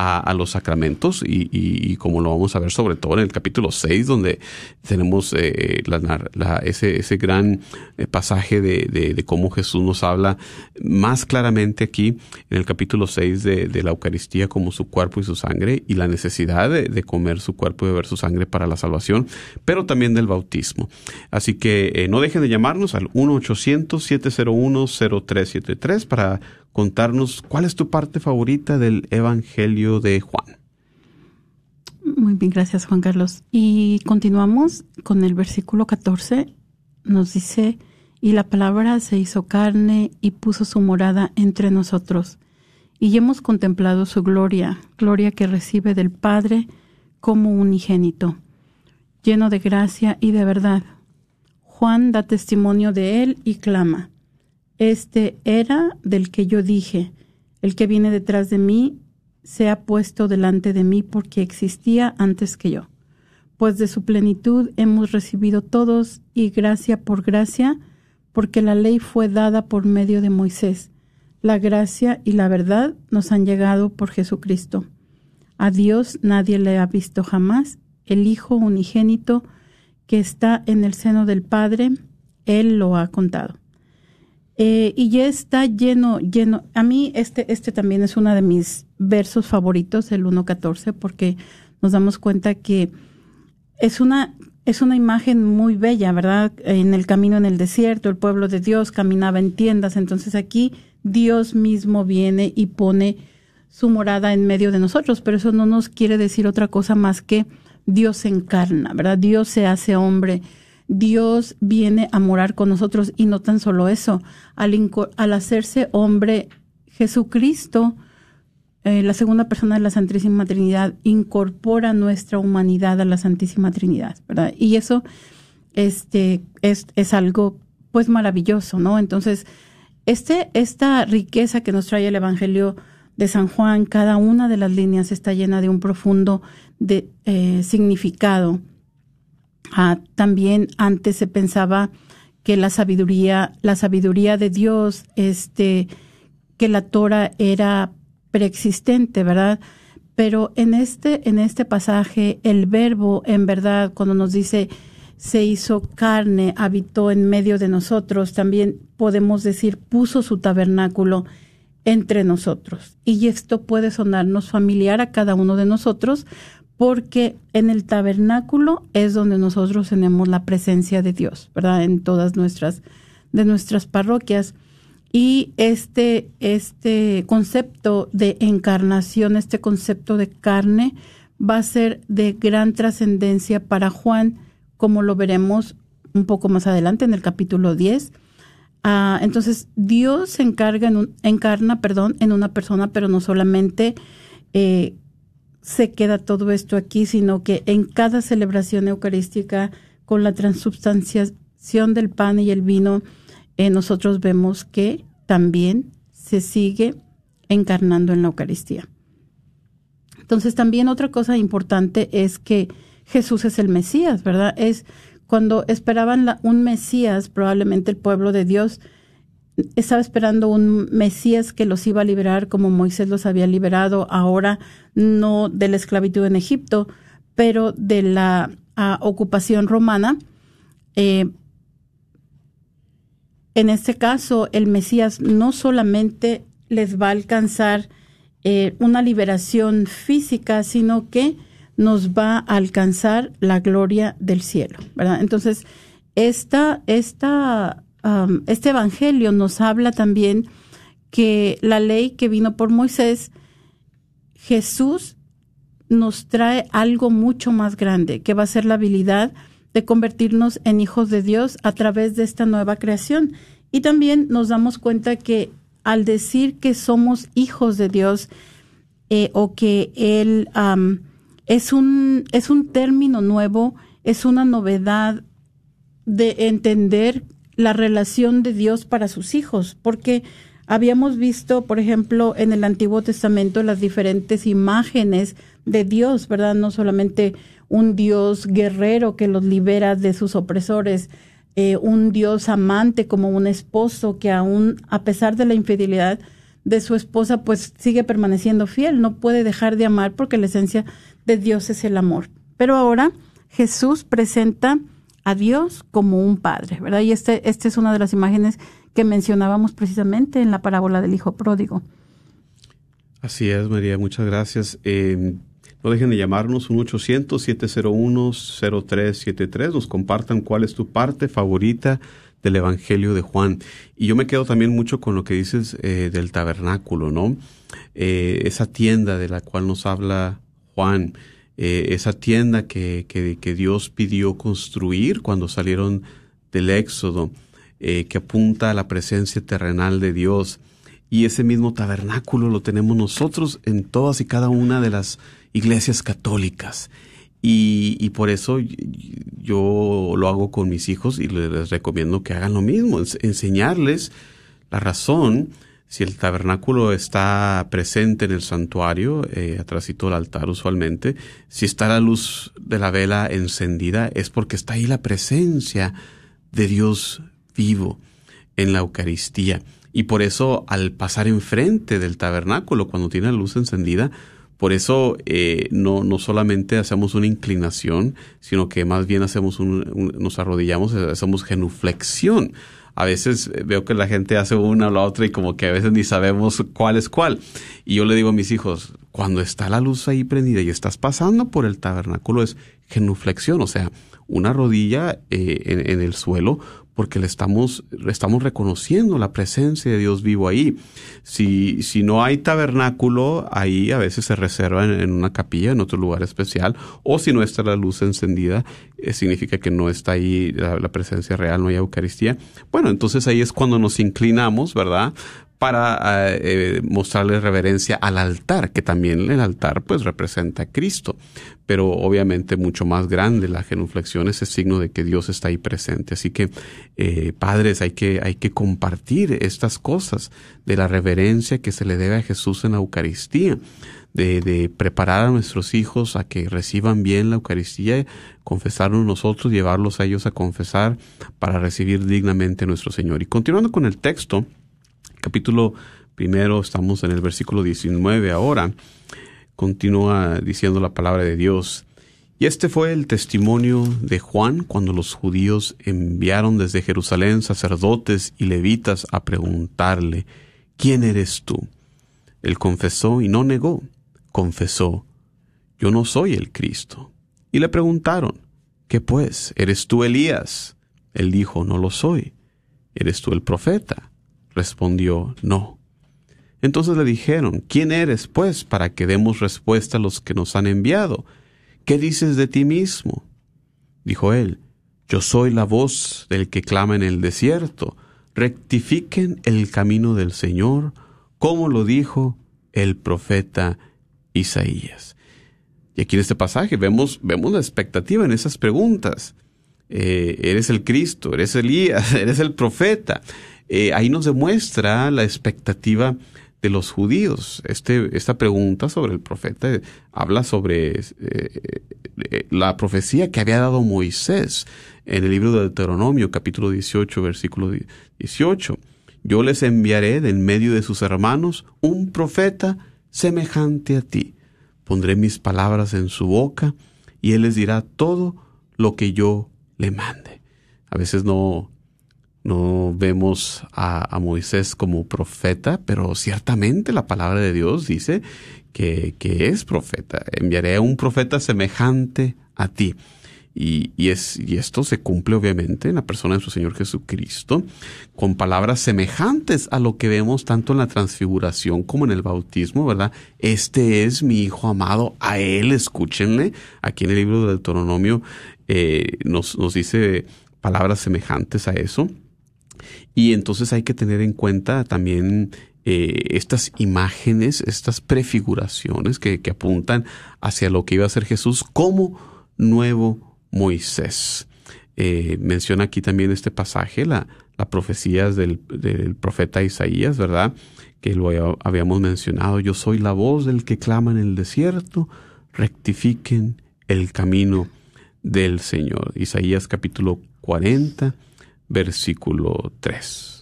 a, los sacramentos y, como lo vamos a ver sobre todo en el capítulo 6 donde tenemos eh, la, ese, ese gran eh, pasaje de, de, cómo Jesús nos habla más claramente aquí en el capítulo 6 de, la Eucaristía como su cuerpo y su sangre y la necesidad de, comer su cuerpo y beber su sangre para la salvación, pero también del bautismo. Así que eh, no dejen de llamarnos al 1-800-701-0373 para contarnos cuál es tu parte favorita del Evangelio de Juan. Muy bien, gracias Juan Carlos. Y continuamos con el versículo 14. Nos dice, y la palabra se hizo carne y puso su morada entre nosotros, y hemos contemplado su gloria, gloria que recibe del Padre como unigénito, lleno de gracia y de verdad. Juan da testimonio de él y clama, Este era del que yo dije, el que viene detrás de mí se ha puesto delante de mí porque existía antes que yo. Pues de su plenitud hemos recibido todos y gracia por gracia, porque la ley fue dada por medio de Moisés. La gracia y la verdad nos han llegado por Jesucristo. A Dios nadie le ha visto jamás. El Hijo unigénito que está en el seno del Padre, Él lo ha contado. Eh, y ya está lleno, lleno. A mí este, este también es uno de mis versos favoritos, el 1.14, porque nos damos cuenta que es una, es una imagen muy bella, ¿verdad? En el camino en el desierto, el pueblo de Dios caminaba en tiendas, entonces aquí Dios mismo viene y pone su morada en medio de nosotros, pero eso no nos quiere decir otra cosa más que Dios se encarna, ¿verdad? Dios se hace hombre Dios viene a morar con nosotros y no tan solo eso, al, al hacerse hombre, Jesucristo, eh, la segunda persona de la Santísima Trinidad, incorpora nuestra humanidad a la Santísima Trinidad, ¿verdad? Y eso este, es, es algo pues maravilloso, ¿no? Entonces, este, esta riqueza que nos trae el Evangelio de San Juan, cada una de las líneas está llena de un profundo de, eh, significado Ah, también antes se pensaba que la sabiduría, la sabiduría de Dios, este, que la Torah era preexistente, ¿verdad? Pero en este, en este pasaje, el verbo, en verdad, cuando nos dice se hizo carne, habitó en medio de nosotros, también podemos decir puso su tabernáculo entre nosotros. Y esto puede sonarnos familiar a cada uno de nosotros, porque en el tabernáculo es donde nosotros tenemos la presencia de Dios, ¿verdad? En todas nuestras de nuestras parroquias y este este concepto de encarnación, este concepto de carne va a ser de gran trascendencia para Juan, como lo veremos un poco más adelante en el capítulo 10. Ah, entonces, Dios se encarga en un, encarna, perdón, en una persona, pero no solamente eh, se queda todo esto aquí, sino que en cada celebración eucarística, con la transubstanciación del pan y el vino, eh, nosotros vemos que también se sigue encarnando en la Eucaristía. Entonces también otra cosa importante es que Jesús es el Mesías, ¿verdad? Es cuando esperaban un Mesías, probablemente el pueblo de Dios estaba esperando un Mesías que los iba a liberar como Moisés los había liberado, ahora no de la esclavitud en Egipto, pero de la ah, ocupación romana. Eh, en este caso, el Mesías no solamente les va a alcanzar eh, una liberación física, sino que nos va a alcanzar la gloria del cielo, ¿verdad? Entonces, esta, esta este Evangelio nos habla también que la ley que vino por Moisés, Jesús nos trae algo mucho más grande, que va a ser la habilidad de convertirnos en hijos de Dios a través de esta nueva creación. Y también nos damos cuenta que al decir que somos hijos de Dios eh, o que Él es, un, es un término nuevo, es una novedad de entender la relación de Dios para sus hijos, porque habíamos visto, por ejemplo, en el Antiguo Testamento las diferentes imágenes de Dios, ¿verdad? No solamente un Dios guerrero que los libera de sus opresores, eh, un Dios amante como un esposo que aún a pesar de la infidelidad de su esposa, pues sigue permaneciendo fiel, no puede dejar de amar porque la esencia de Dios es el amor. Pero ahora Jesús presenta a Dios como un padre, ¿verdad? Y este, esta es una de las imágenes que mencionábamos precisamente en la parábola del Hijo Pródigo. Así es, María, muchas gracias. Eh, no dejen de llamarnos un 800-701-0373. Nos compartan cuál es tu parte favorita del Evangelio de Juan. Y yo me quedo también mucho con lo que dices eh, del tabernáculo, ¿no? Eh, esa tienda de la cual nos habla Juan. Eh, esa tienda que, que, Dios pidió construir cuando salieron del Éxodo, eh, que apunta a la presencia terrenal de Dios. Y ese mismo tabernáculo lo tenemos nosotros en todas y cada una de las iglesias católicas. Y, por eso yo lo hago con mis hijos y les recomiendo que hagan lo mismo, enseñarles la razón si el tabernáculo está presente en el santuario, eh, atrásito del altar usualmente, si está la luz de la vela encendida, es porque está ahí la presencia de Dios vivo en la Eucaristía. Y por eso al pasar enfrente del tabernáculo, cuando tiene la luz encendida, por eso eh, no, no solamente hacemos una inclinación, sino que más bien hacemos un, nos arrodillamos, hacemos genuflexión a veces eh, veo que la gente hace una o la otra y como que a veces ni sabemos cuál es cuál. Y yo le digo a mis hijos, cuando está la luz ahí prendida y estás pasando por el tabernáculo es genuflexión, o sea, una rodilla eh, en, en, el suelo porque le estamos, estamos reconociendo la presencia de Dios vivo ahí. Si, si no hay tabernáculo, ahí a veces se reserva en, una capilla, en otro lugar especial, o si no está la luz encendida, eh, significa que no está ahí la, presencia real, no hay Eucaristía. Bueno, entonces ahí es cuando nos inclinamos, ¿verdad? Para eh, mostrarle reverencia al altar, que también el altar pues representa a Cristo, pero obviamente mucho más grande la genuflexión es el signo de que Dios está ahí presente. Así que eh, padres hay que hay que compartir estas cosas de la reverencia que se le debe a Jesús en la Eucaristía. De, de, preparar a nuestros hijos a que reciban bien la Eucaristía, confesarnos nosotros, llevarlos a ellos a confesar para recibir dignamente a nuestro Señor. Y continuando con el texto, capítulo primero, estamos en el versículo 19 ahora, continúa diciendo la palabra de Dios. Y este fue el testimonio de Juan cuando los judíos enviaron desde Jerusalén sacerdotes y levitas a preguntarle, ¿quién eres tú? Él confesó y no negó, confesó, yo no soy el Cristo. Y le preguntaron, ¿qué pues? ¿Eres tú Elías? Él dijo, no lo soy. ¿Eres tú el profeta? Respondió, no. Entonces le dijeron, ¿quién eres, pues, para que demos respuesta a los que nos han enviado? ¿Qué dices de ti mismo? Dijo él, yo soy la voz del que clama en el desierto, rectifiquen el camino del Señor, como lo dijo el profeta Isaías. Y aquí en este pasaje vemos, vemos la expectativa en esas preguntas. Eh, eres el Cristo, eres Elías, eres el profeta. Eh, ahí nos demuestra la expectativa de los judíos. Este, esta pregunta sobre el profeta eh, habla sobre eh, la profecía que había dado Moisés en el libro de Deuteronomio, capítulo 18, versículo 18. Yo les enviaré de en medio de sus hermanos un profeta semejante a ti. Pondré mis palabras en su boca y él les dirá todo lo que yo le mande. A veces no, no vemos a, Moisés como profeta, pero ciertamente la palabra de Dios dice que, es profeta. Enviaré a un profeta semejante a ti. Y, es, y esto se cumple obviamente en la persona de su Señor Jesucristo, con palabras semejantes a lo que vemos tanto en la transfiguración como en el bautismo, ¿verdad? Este es mi Hijo amado, a Él escúchenle. Aquí en el libro del Deuteronomio eh, nos dice palabras semejantes a eso. Y entonces hay que tener en cuenta también eh, estas imágenes, estas prefiguraciones que, apuntan hacia lo que iba a ser Jesús como nuevo Moisés. Eh, menciona aquí también este pasaje, la, la profecía del, del, profeta Isaías, ¿verdad? Que lo habíamos mencionado. Yo soy la voz del que clama en el desierto, rectifiquen el camino del Señor. Isaías capítulo 40, versículo 3.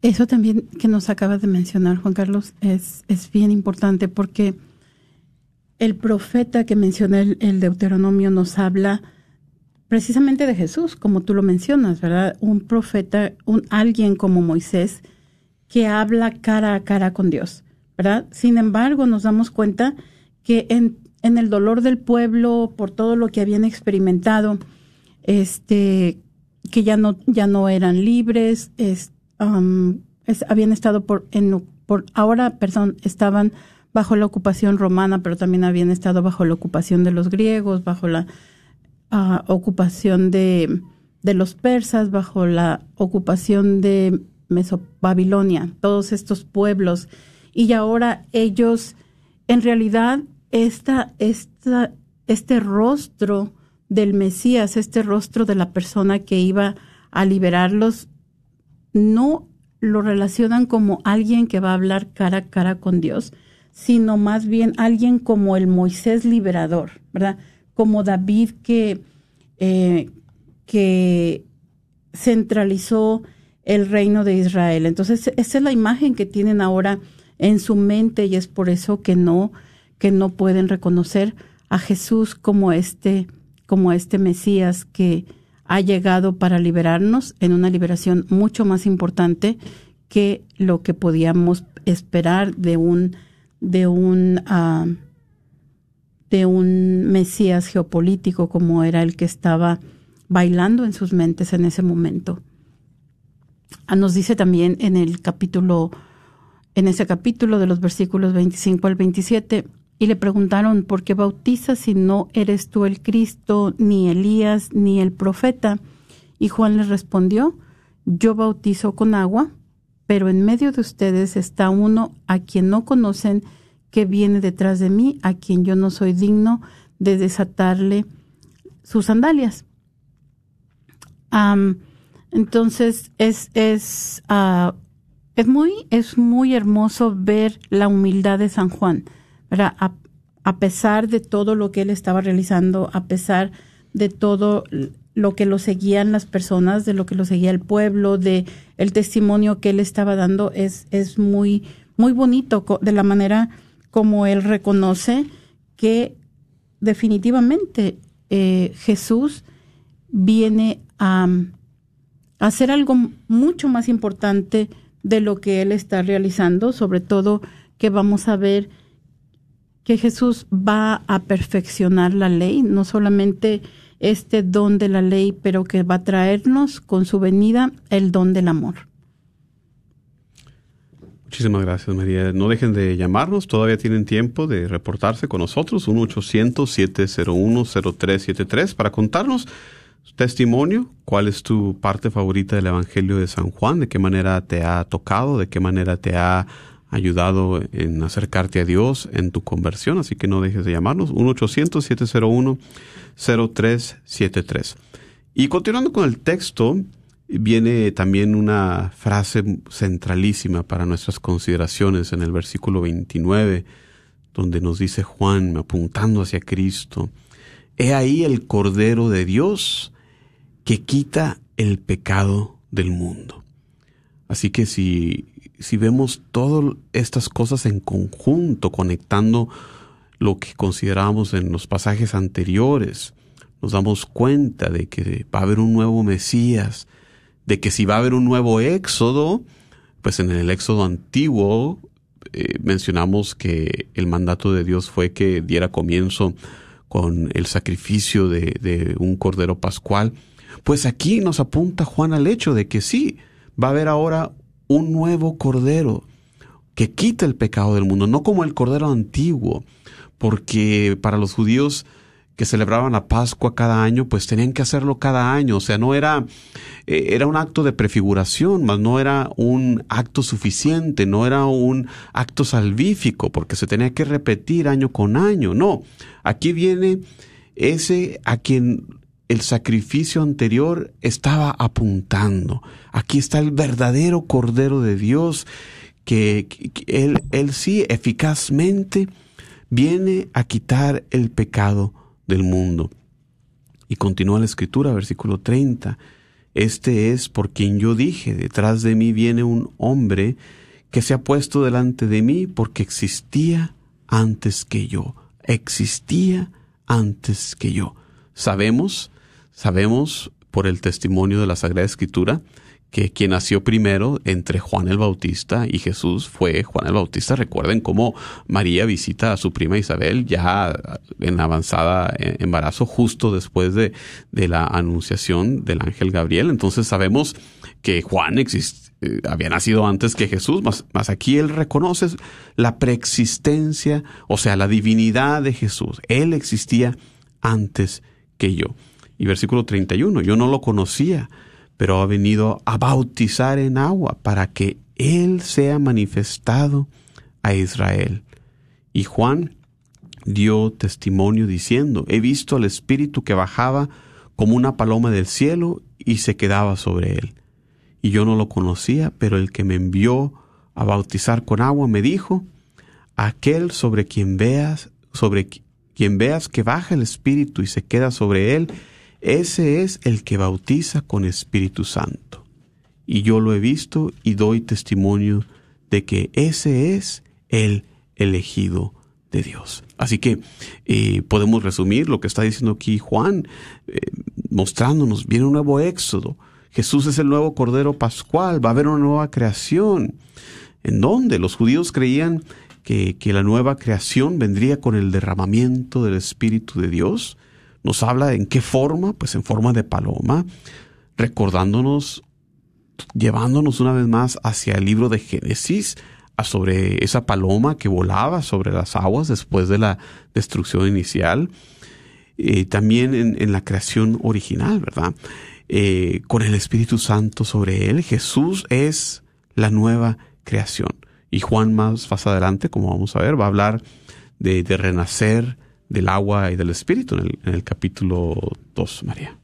Eso también que nos acaba de mencionar Juan Carlos es, es bien importante porque el profeta que menciona el, Deuteronomio nos habla precisamente de Jesús, como tú lo mencionas, ¿verdad? Un profeta, un alguien como Moisés que habla cara a cara con Dios, ¿verdad? Sin embargo, nos damos cuenta que en, en el dolor del pueblo, por todo lo que habían experimentado, este, que ya no, ya no eran libres, habían estado por, en, ahora, perdón, estaban bajo la ocupación romana, pero también habían estado bajo la ocupación de los griegos, bajo la uh, ocupación de, de los persas, bajo la ocupación de Babilonia, todos estos pueblos, y ahora ellos, en realidad, esta, esta, este rostro del Mesías, este rostro de la persona que iba a liberarlos, no lo relacionan como alguien que va a hablar cara a cara con Dios, sino más bien alguien como el Moisés liberador, ¿verdad? Como David que, eh, que centralizó el reino de Israel. Entonces, esa es la imagen que tienen ahora en su mente y es por eso que no, que no pueden reconocer a Jesús como este, como este Mesías que ha llegado para liberarnos en una liberación mucho más importante que lo que podíamos esperar de un de un ah, de un Mesías geopolítico como era el que estaba bailando en sus mentes en ese momento. Ah, nos dice también en el capítulo, en ese capítulo de los versículos 25 al 27, y le preguntaron, ¿por qué bautizas si no eres tú el Cristo, ni Elías, ni el profeta? Y Juan le respondió, yo bautizo con agua, pero en medio de ustedes está uno a quien no conocen, que viene detrás de mí, a quien yo no soy digno de desatarle sus sandalias. entonces es, es, ah, es, muy, es muy hermoso ver la humildad de San Juan. A, pesar de todo lo que él estaba realizando, a pesar de todo lo que lo seguían las personas, de lo que lo seguía el pueblo, de el testimonio que él estaba dando, es, es muy, muy bonito de la manera como él reconoce que definitivamente eh, Jesús viene a hacer algo mucho más importante de lo que él está realizando, sobre todo que vamos a ver que Jesús va a perfeccionar la ley, no solamente este don de la ley, pero que va a traernos con su venida el don del amor. Muchísimas gracias, María. No dejen de llamarnos, todavía tienen tiempo de reportarse con nosotros, 1-800-701-0373, para contarnos su testimonio, cuál es tu parte favorita del Evangelio de San Juan, de qué manera te ha tocado, de qué manera te ha ayudado en acercarte a Dios en tu conversión, así que no dejes de llamarnos, 1-800-701-0373. Y continuando con el texto, viene también una frase centralísima para nuestras consideraciones en el versículo 29, donde nos dice Juan, apuntando hacia Cristo, He ahí el Cordero de Dios que quita el pecado del mundo. Así que si si vemos todas estas cosas en conjunto, conectando lo que consideramos en los pasajes anteriores, nos damos cuenta de que va a haber un nuevo Mesías, de que si va a haber un nuevo éxodo, pues en el éxodo antiguo eh, mencionamos que el mandato de Dios fue que diera comienzo con el sacrificio de, de un cordero pascual, pues aquí nos apunta Juan al hecho de que sí, va a haber ahora un nuevo cordero que quita el pecado del mundo, no como el cordero antiguo, porque para los judíos que celebraban la Pascua cada año, pues tenían que hacerlo cada año, o sea, no era, eh, era un acto de prefiguración, mas no era un acto suficiente, no era un acto salvífico, porque se tenía que repetir año con año, no, aquí viene ese a quien el sacrificio anterior estaba apuntando. Aquí está el verdadero Cordero de Dios que, él, él sí eficazmente viene a quitar el pecado del mundo. Y continúa la escritura, versículo 30. Este es por quien yo dije, detrás de mí viene un hombre que se ha puesto delante de mí porque existía antes que yo. Existía antes que yo. Sabemos Sabemos por el testimonio de la Sagrada Escritura que quien nació primero entre Juan el Bautista y Jesús fue Juan el Bautista. Recuerden cómo María visita a su prima Isabel ya en avanzada embarazo, justo después de, de la anunciación del ángel Gabriel. Entonces sabemos que Juan eh, había nacido antes que Jesús, más aquí él reconoce la preexistencia, o sea, la divinidad de Jesús. Él existía antes que yo. Y versículo 31, yo no lo conocía, pero ha venido a bautizar en agua para que Él sea manifestado a Israel. Y Juan dio testimonio diciendo, he visto al Espíritu que bajaba como una paloma del cielo y se quedaba sobre él. Y yo no lo conocía, pero el que me envió a bautizar con agua me dijo, aquel sobre quien veas, sobre quien veas que baja el Espíritu y se queda sobre él, ese es el que bautiza con Espíritu Santo. Y yo lo he visto y doy testimonio de que ese es el elegido de Dios. Así que eh, podemos resumir lo que está diciendo aquí Juan, eh, mostrándonos, viene un nuevo éxodo. Jesús es el nuevo Cordero Pascual, va a haber una nueva creación. ¿En dónde? Los judíos creían que, que la nueva creación vendría con el derramamiento del Espíritu de Dios. Nos habla en qué forma, pues en forma de paloma, recordándonos, llevándonos una vez más hacia el libro de Génesis, sobre esa paloma que volaba sobre las aguas después de la destrucción inicial. Eh, también en, la creación original, ¿verdad? Eh, con el Espíritu Santo sobre él, Jesús es la nueva creación. Y Juan más, más adelante, como vamos a ver, va a hablar de, renacer del agua y del Espíritu en el, capítulo 2, María.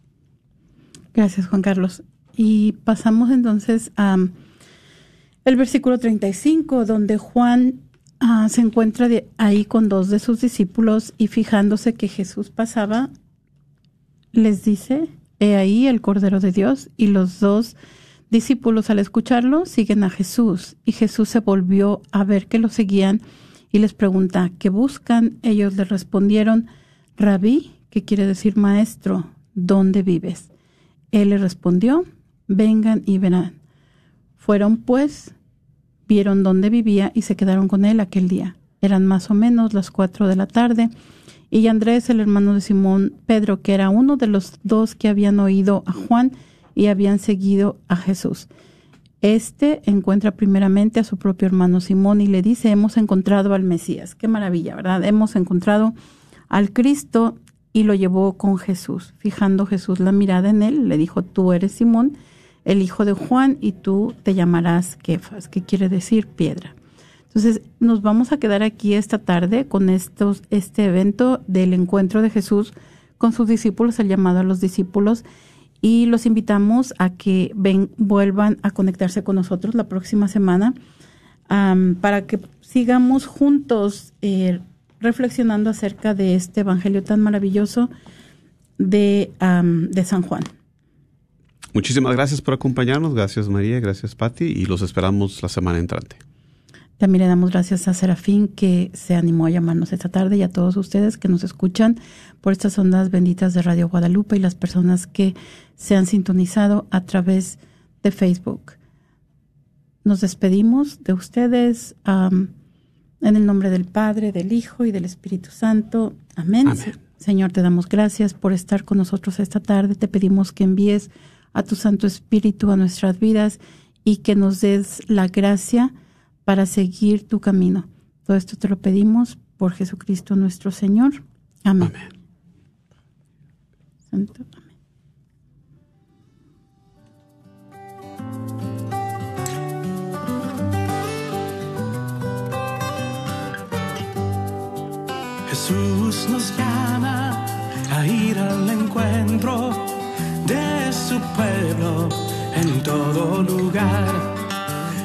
Gracias, Juan Carlos. Y pasamos entonces a el versículo 35, donde Juan ah, se encuentra ahí con dos de sus discípulos y fijándose que Jesús pasaba, les dice, he ahí el Cordero de Dios, y los dos discípulos al escucharlo siguen a Jesús, y Jesús se volvió a ver que lo seguían y les pregunta, ¿qué buscan? Ellos le respondieron, Rabí, que quiere decir maestro, ¿dónde vives? Él le respondió, vengan y verán. Fueron pues, vieron dónde vivía y se quedaron con él aquel día. Eran más o menos las cuatro de la tarde y Andrés, el hermano de Simón Pedro, que era uno de los dos que habían oído a Juan y habían seguido a Jesús. Este encuentra primeramente a su propio hermano Simón y le dice, hemos encontrado al Mesías. Qué maravilla, ¿verdad? Hemos encontrado al Cristo y lo llevó con Jesús. Fijando Jesús la mirada en él, le dijo, tú eres Simón, el hijo de Juan, y tú te llamarás Kefas, que quiere decir piedra. Entonces, nos vamos a quedar aquí esta tarde con estos, este evento del encuentro de Jesús con sus discípulos, el llamado a los discípulos, y los invitamos a que ven, vuelvan a conectarse con nosotros la próxima semana para que sigamos juntos eh, reflexionando acerca de este evangelio tan maravilloso de, de San Juan. Muchísimas gracias por acompañarnos. Gracias María, gracias Patti y los esperamos la semana entrante. También le damos gracias a Serafín que se animó a llamarnos esta tarde y a todos ustedes que nos escuchan por estas ondas benditas de Radio Guadalupe y las personas que se han sintonizado a través de Facebook. Nos despedimos de ustedes en el nombre del Padre, del Hijo y del Espíritu Santo. Amén. Amén. Señor, te damos gracias por estar con nosotros esta tarde. Te pedimos que envíes a tu Santo Espíritu a nuestras vidas y que nos des la gracia para seguir tu camino. Todo esto te lo pedimos por Jesucristo nuestro Señor. Amén. Santo, amén. Jesús nos llama a ir al encuentro de su pueblo en todo lugar.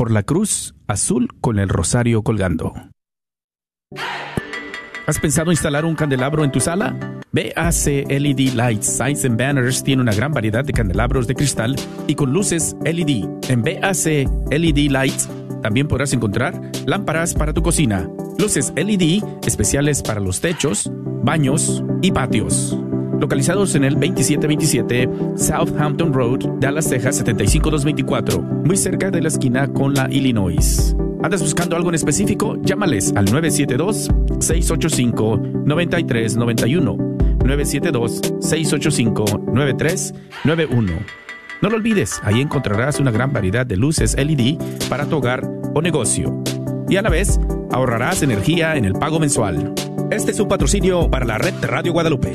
por la cruz azul con el rosario colgando. ¿Has pensado instalar un candelabro en tu sala? BAC LED Lights, Signs and Banners tiene una gran variedad de candelabros de cristal y con luces LED. En BAC LED Lights también podrás encontrar lámparas para tu cocina, luces LED especiales para los techos, baños y patios localizados en el 2727 Southampton Road, Dallas, Texas 75224, muy cerca de la esquina con la Illinois. ¿Andas buscando algo en específico? Llámales al 972-685-9391. 972-685-9391. No lo olvides, ahí encontrarás una gran variedad de luces LED para tu hogar o negocio. Y a la vez, ahorrarás energía en el pago mensual. Este es un patrocinio para la red Radio Guadalupe.